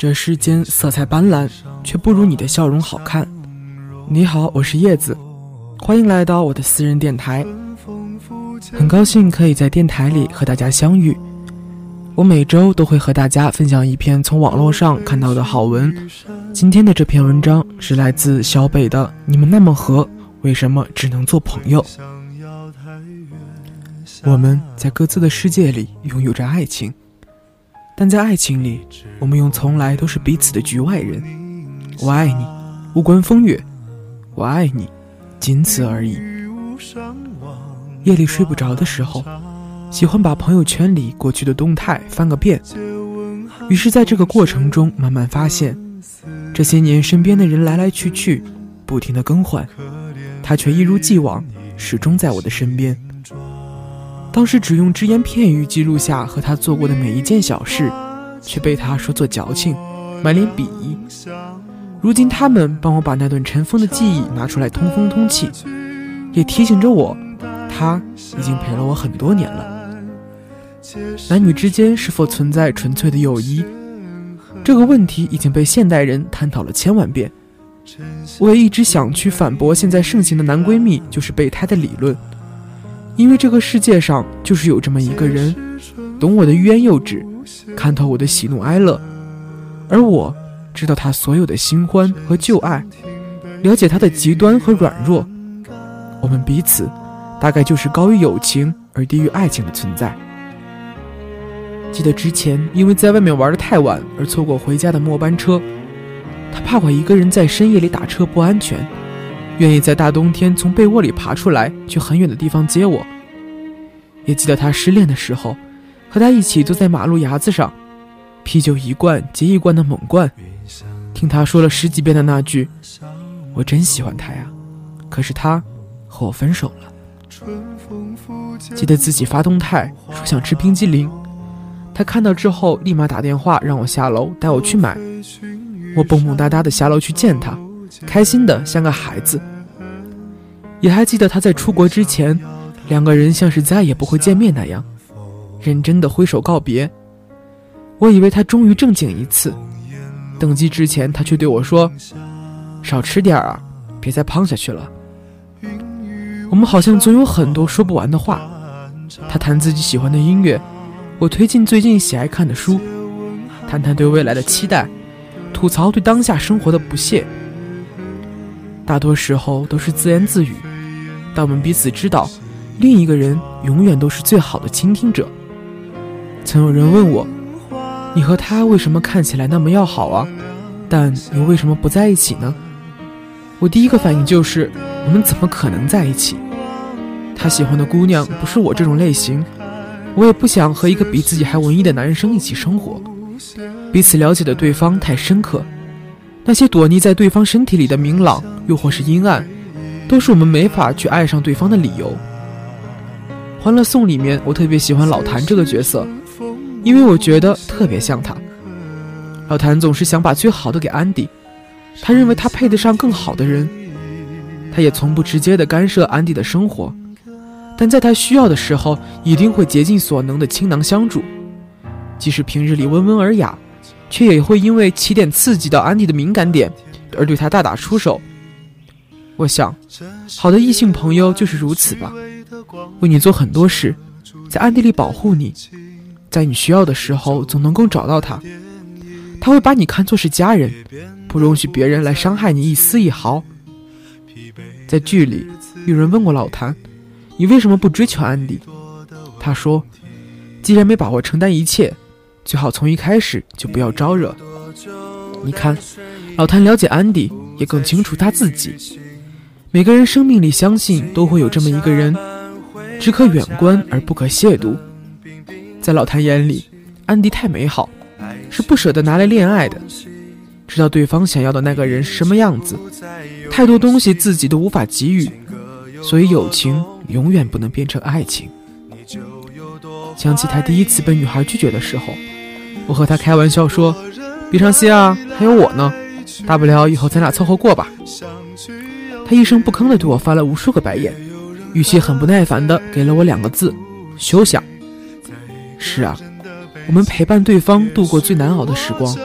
这世间色彩斑斓，却不如你的笑容好看。你好，我是叶子，欢迎来到我的私人电台。很高兴可以在电台里和大家相遇。我每周都会和大家分享一篇从网络上看到的好文。今天的这篇文章是来自小北的《你们那么合，为什么只能做朋友》。我们在各自的世界里拥有着爱情。但在爱情里，我们又从来都是彼此的局外人。我爱你，无关风月；我爱你，仅此而已。夜里睡不着的时候，喜欢把朋友圈里过去的动态翻个遍。于是，在这个过程中，慢慢发现，这些年身边的人来来去去，不停的更换，他却一如既往，始终在我的身边。当时只用只言片语记录下和他做过的每一件小事，却被他说作矫情，满脸鄙夷。如今他们帮我把那段尘封的记忆拿出来通风通气，也提醒着我，他已经陪了我很多年了。男女之间是否存在纯粹的友谊？这个问题已经被现代人探讨了千万遍。我也一直想去反驳现在盛行的男闺蜜就是备胎的理论。因为这个世界上就是有这么一个人，懂我的欲言又止，看透我的喜怒哀乐，而我知道他所有的新欢和旧爱，了解他的极端和软弱。我们彼此，大概就是高于友情而低于爱情的存在。记得之前因为在外面玩的太晚而错过回家的末班车，他怕我一个人在深夜里打车不安全。愿意在大冬天从被窝里爬出来，去很远的地方接我。也记得他失恋的时候，和他一起坐在马路牙子上，啤酒一罐接一罐的猛灌，听他说了十几遍的那句：“我真喜欢他呀。”可是他和我分手了。记得自己发动态说想吃冰激凌，他看到之后立马打电话让我下楼带我去买。我蹦蹦哒哒的下楼去见他。开心的像个孩子，也还记得他在出国之前，两个人像是再也不会见面那样，认真的挥手告别。我以为他终于正经一次，登机之前他却对我说：“少吃点啊，别再胖下去了。”我们好像总有很多说不完的话。他谈自己喜欢的音乐，我推进最近喜爱看的书，谈谈对未来的期待，吐槽对当下生活的不屑。大多时候都是自言自语，但我们彼此知道，另一个人永远都是最好的倾听者。曾有人问我：“你和他为什么看起来那么要好啊？但又为什么不在一起呢？”我第一个反应就是：我们怎么可能在一起？他喜欢的姑娘不是我这种类型，我也不想和一个比自己还文艺的男生一起生活。彼此了解的对方太深刻。那些躲匿在对方身体里的明朗，又或是阴暗，都是我们没法去爱上对方的理由。《欢乐颂》里面，我特别喜欢老谭这个角色，因为我觉得特别像他。老谭总是想把最好的给安迪，他认为他配得上更好的人。他也从不直接的干涉安迪的生活，但在他需要的时候，一定会竭尽所能的倾囊相助，即使平日里温文尔雅。却也会因为起点刺激到安迪的敏感点，而对他大打出手。我想，好的异性朋友就是如此吧，为你做很多事，在暗地里保护你，在你需要的时候总能够找到他。他会把你看作是家人，不容许别人来伤害你一丝一毫。在剧里，有人问过老谭：“你为什么不追求安迪？”他说：“既然没把握承担一切。”最好从一开始就不要招惹。你看，老谭了解安迪，也更清楚他自己。每个人生命里，相信都会有这么一个人，只可远观而不可亵渎。在老谭眼里，安迪太美好，是不舍得拿来恋爱的。知道对方想要的那个人是什么样子，太多东西自己都无法给予，所以友情永远不能变成爱情。想起他第一次被女孩拒绝的时候。我和他开玩笑说：“别伤心啊，还有我呢，大不了以后咱俩凑合过吧。”他一声不吭地对我翻了无数个白眼，语气很不耐烦地给了我两个字：“休想。”是啊，我们陪伴对方度过最难熬的时光，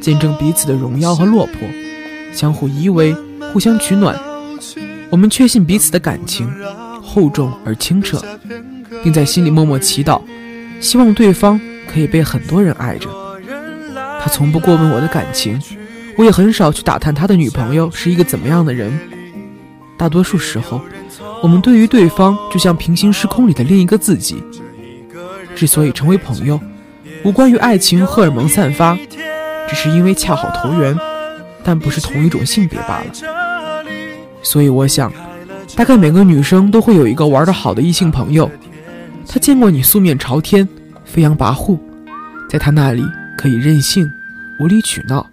见证彼此的荣耀和落魄，相互依偎，互相取暖。我们确信彼此的感情厚重而清澈，并在心里默默祈祷，希望对方可以被很多人爱着。他从不过问我的感情，我也很少去打探他的女朋友是一个怎么样的人。大多数时候，我们对于对方就像平行时空里的另一个自己。之所以成为朋友，无关于爱情荷尔蒙散发，只是因为恰好投缘，但不是同一种性别罢了。所以我想，大概每个女生都会有一个玩得好的异性朋友，他见过你素面朝天、飞扬跋扈，在他那里可以任性、无理取闹，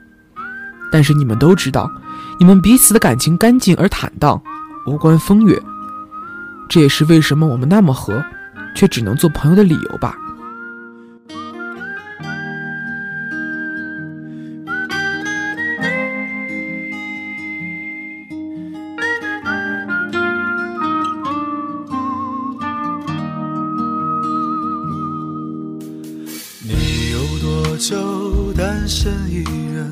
但是你们都知道，你们彼此的感情干净而坦荡，无关风月。这也是为什么我们那么合，却只能做朋友的理由吧。你有多久单身一人，